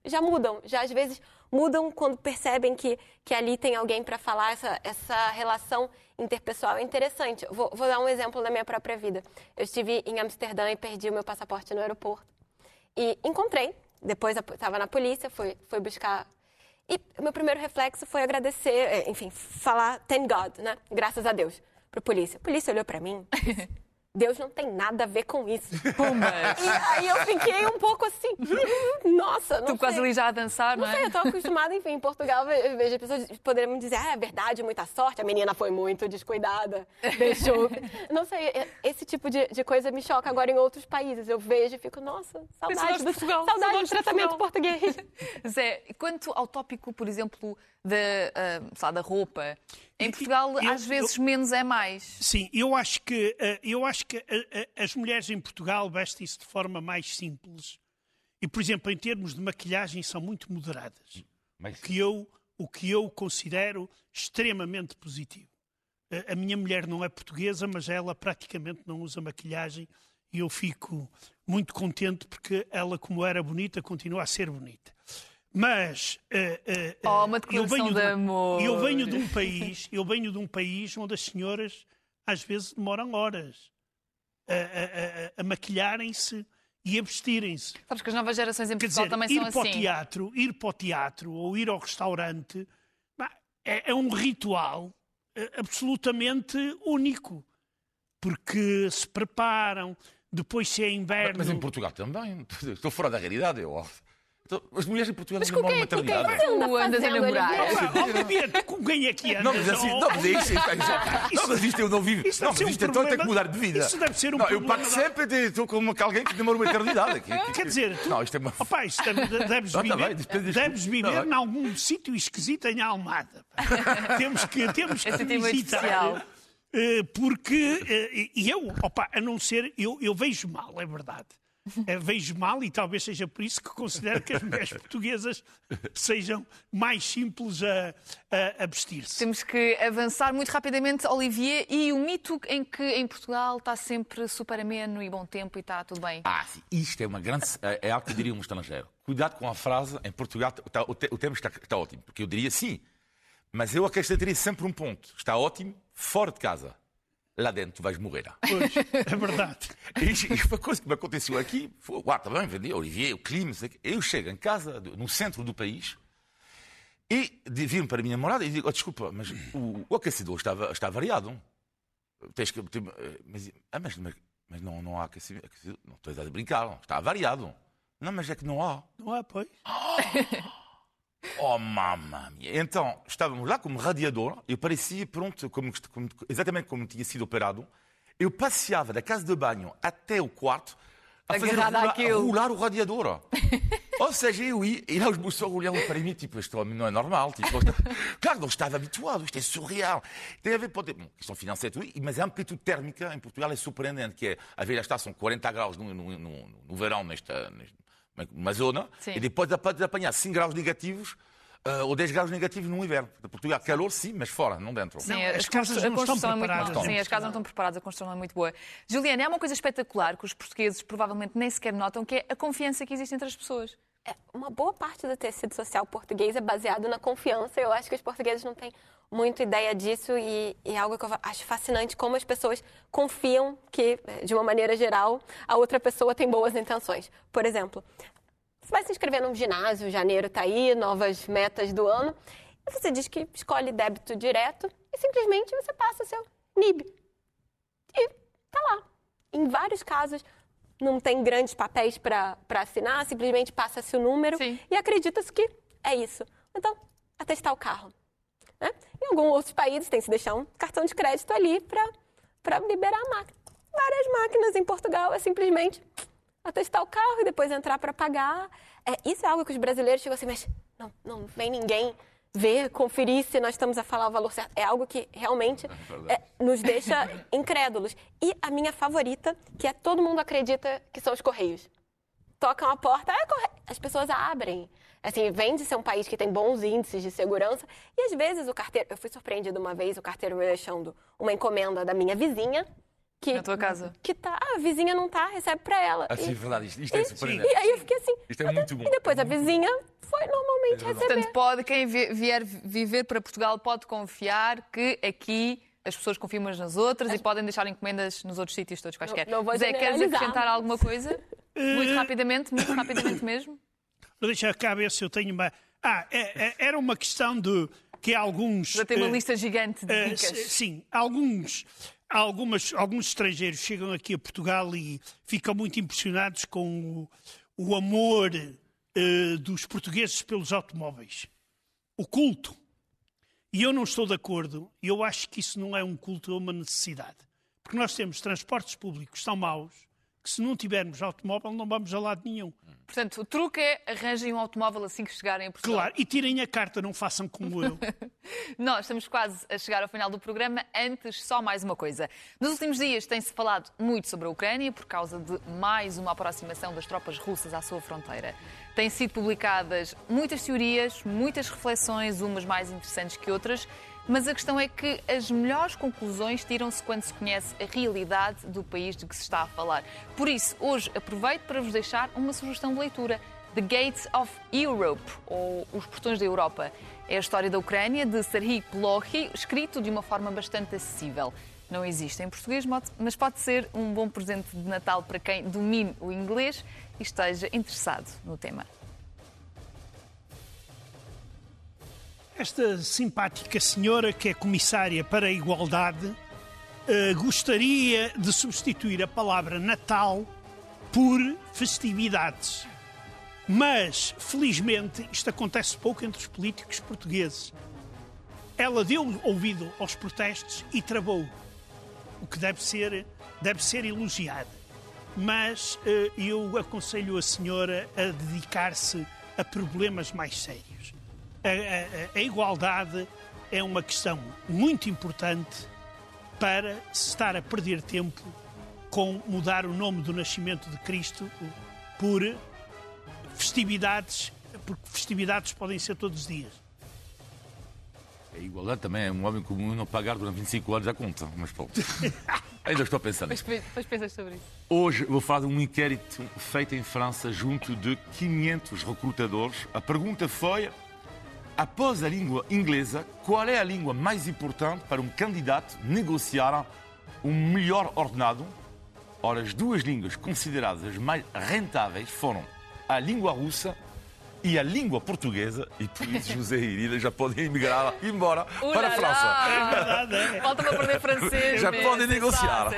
já mudam, já às vezes mudam quando percebem que, que ali tem alguém para falar, essa, essa relação interpessoal é interessante. Vou, vou dar um exemplo da minha própria vida. Eu estive em Amsterdã e perdi o meu passaporte no aeroporto. E encontrei, depois estava na polícia, fui, fui buscar e meu primeiro reflexo foi agradecer, é, enfim, falar thank God, né? Graças a Deus, para a polícia. A polícia olhou para mim Deus não tem nada a ver com isso. Pumas. E aí eu fiquei um pouco assim, nossa, não Tu sei. quase ali já a dançar, não, não é? sei, eu tô acostumada, enfim, em Portugal eu vejo as pessoas poderiam dizer, ah, é verdade, muita sorte, a menina foi muito descuidada, deixou... não sei, esse tipo de, de coisa me choca agora em outros países. Eu vejo e fico, nossa, saudade de do, Portugal, saudade do de tratamento Portugal. português. Zé, quanto ao tópico, por exemplo, da, ah, lá, da roupa, em Portugal eu- às vezes menos é mais. Sim, eu acho que, eh, eu acho que eh, as mulheres em Portugal vestem-se de forma mais simples. E, por exemplo, em termos de maquilhagem, são muito moderadas. Mas- O que eu, o que eu considero extremamente positivo. A minha mulher não é portuguesa, mas ela praticamente não usa maquilhagem e eu fico muito contente porque ela, como era bonita, continua a ser bonita. Mas eh, eh, Oh, uma eu venho de de, amor. eu venho de um país, eu venho de um país onde as senhoras às vezes demoram horas a, a- a- a maquilharem-se e a vestirem-se. Sabes que as novas gerações em Quer Portugal dizer, também ir são para o assim. teatro, ir para o teatro ou ir ao restaurante é, é um ritual eh, absolutamente único. Porque se preparam, depois se é inverno. Mas em Portugal também. Estou fora da realidade. Eu. Então, As mulheres em Portugal Mas não com quem, demoram com quem maternidade. andas a namorar? Com quem é que andas? Não, mas assim, não, mas isso, não, mas isto eu não vivo. Isso Não, mas um isto então tem que mudar de vida. isso deve ser um não, Eu pago da- sempre estou como alguém que demora uma eternidade aqui. Quer dizer, tu, Não, isto é uma. Opa, isto deve- deves Não, tá viver, deves viver Tá em algum sítio esquisito em Almada. temos que, temos que é visitar. especial. eh, Porque, eh, e eu, opa, a não ser, eu, eu vejo mal, é verdade. Eh, vejo mal e talvez seja por isso que considero que as mulheres portuguesas sejam mais simples a, a, a vestir-se. Temos que avançar muito rapidamente, Olivier, e o mito em que em Portugal está sempre super ameno e bom tempo e está tudo bem. Ah, sim, isto é uma grande. É é algo que diria um estrangeiro. Cuidado com a frase, em Portugal está- o, te- o tempo está, está ótimo. Porque eu diria sim, mas eu acrescentaria sempre um ponto. Está ótimo fora de casa. Lá dentro tu vais morrer. Pois, é verdade. Isto foi uma coisa que me aconteceu aqui. Foi, ah, tá bem, vendi, Olivier, o clima. Eu chego em casa, no centro do país, e viro para a minha namorada e digo: oh, desculpa, mas o, o aquecedor está, está variado. Tens que. tem- mas, ah, mas, mas, mas não, não há aquecimento. aquecedor. Não estou a brincar, não, está variado. Não, mas é que não há. Não é, pois? Oh, mamma mia. Então, estávamos lá como radiador, eu parecia pronto, como, como- exatamente como tinha sido operado. Eu passeava da casa de banho até o quarto a fazer rolar, a rolar o radiador. Ou seja, eu ia, e lá os sogros olhavam para mim, tipo, este homem não é normal. Tipo, claro, não estava habituado, isto é surreal. Tem a ver, pode, bom, questão financeira, tudo, mas a amplitude térmica em Portugal é surpreendente, que é, a já está, são 40 graus no, no, no, no verão, nesta uma zona, Sim. e depois pode apanhar 5 graus negativos ah, ou 10 graus negativos no inverno. De Portugal, calor sim, mas fora, não dentro. Sim, Não, as, as casas não estão construção é muito preparadas Sim, as casas não estão preparadas, a construção é muito boa. Juliana, há uma coisa espetacular que os portugueses provavelmente nem sequer notam, que é a confiança que existe entre as pessoas. É, uma boa parte do tecido social português é baseado na confiança. Eu acho que os portugueses não têm muito ideia disso e, e é algo que eu acho fascinante como as pessoas confiam que, eh, de uma maneira geral, a outra pessoa tem boas intenções. Por exemplo, você vai se inscrever num ginásio, janeiro está aí, novas metas do ano, e você diz que escolhe débito direto e simplesmente você passa seu NIB. E tá lá. Em vários casos, não tem grandes papéis para assinar, simplesmente passa-se o número Sim. e acredita-se que é isso. Então, atestar o carro. Né? Em alguns outros países tem que se deixar um cartão de crédito ali para liberar a máquina. Várias máquinas em Portugal é simplesmente atestar o carro e depois entrar para pagar. É, isso é algo que os brasileiros chegam assim, mas não, não vem ninguém ver, conferir se nós estamos a falar o valor certo. É algo que realmente é, nos deixa incrédulos. E a minha favorita, que é todo mundo acredita que são os Correios tocam a porta, é corre- as pessoas abrem. Assim, vem de ser um país que tem bons índices de segurança e às vezes o carteiro, eu fui surpreendida uma vez, o carteiro me deixando uma encomenda da minha vizinha que, Na tua casa? que tá, ah, a vizinha não tá, recebe pra ela. Ah, sim, é e, verdade. Isto, isto é e, surpreendente. e aí eu fiquei assim. Isto é muito bom. E depois a vizinha foi normalmente receber. Portanto, pode, quem vi- vier viver para Portugal pode confiar que aqui as pessoas confiam umas nas outras e podem deixar encomendas nos outros sítios todos quaisquer. não vou Zé, queres acrescentar alguma coisa? Muito rapidamente, muito rapidamente mesmo? Deixa cá ver se eu tenho uma. Ah, é- é- era uma questão de que alguns. Já tem uma eh, lista gigante de eh, dicas. s- sim, alguns, algumas, alguns estrangeiros chegam aqui a Portugal e ficam muito impressionados com o, o amor eh, dos portugueses pelos automóveis. O culto. E eu não estou de acordo. Eu acho que isso não é um culto, é uma necessidade. Porque nós temos transportes públicos tão maus que se não tivermos automóvel não vamos a lado nenhum. Portanto, o truque é arranjem um automóvel assim que chegarem a Portugal. Claro, e tirem a carta, não façam como eu. Nós estamos quase a chegar ao final do programa. Antes, só mais uma coisa. Nos últimos dias tem-se falado muito sobre a Ucrânia por causa de mais uma aproximação das tropas russas à sua fronteira. Têm sido publicadas muitas teorias, muitas reflexões, umas mais interessantes que outras. Mas a questão é que as melhores conclusões tiram-se quando se conhece a realidade do país de que se está a falar. Por isso, hoje aproveito para vos deixar uma sugestão de leitura. The Gates of Europe, ou Os Portões da Europa. É a história da Ucrânia, de Serhiy Plokhy, escrito de uma forma bastante acessível. Não existe em português, mas pode ser um bom presente de Natal para quem domine o inglês e esteja interessado no tema. Esta simpática senhora, que é comissária para a igualdade, eh, gostaria de substituir a palavra Natal por festividades. Mas, felizmente, isto acontece pouco entre os políticos portugueses. Ela deu ouvido aos protestos e travou, o que deve ser, deve ser elogiado. Mas eh, eu aconselho a senhora a dedicar-se a problemas mais sérios. A, a- a igualdade é uma questão muito importante para se estar a perder tempo com mudar o nome do nascimento de Cristo por festividades, porque festividades podem ser todos os dias. A igualdade também é um homem comum não pagar durante 25 anos a conta, mas pronto. Ainda estou pensando. Depois, pe- depois pensas sobre isso. Hoje vou falar de um inquérito feito em França junto de 500 recrutadores. A pergunta foi: após a língua inglesa, qual é a língua mais importante para um candidato negociar um melhor ordenado? Ora, as duas línguas consideradas as mais rentáveis foram a língua russa e a língua portuguesa, e por isso José e Irida já podem emigrar embora para a! França. É? Falta-me aprender francês. Já mesmo, podem negociar.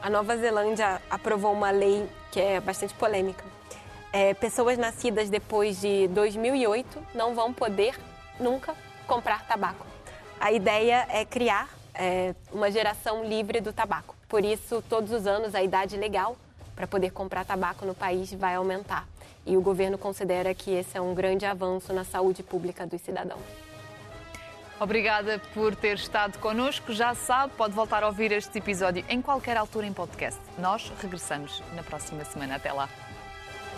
A Nova Zelândia aprovou uma lei que é bastante polêmica. É, pessoas nascidas depois de 2008 não vão poder nunca comprar tabaco. A ideia é criar é, uma geração livre do tabaco. Por isso, todos os anos, a idade legal para poder comprar tabaco no país vai aumentar. E o governo considera que esse é um grande avanço na saúde pública dos cidadãos. Obrigada por ter estado connosco. Já sabe, pode voltar a ouvir este episódio em qualquer altura em podcast. Nós regressamos na próxima semana. Até lá.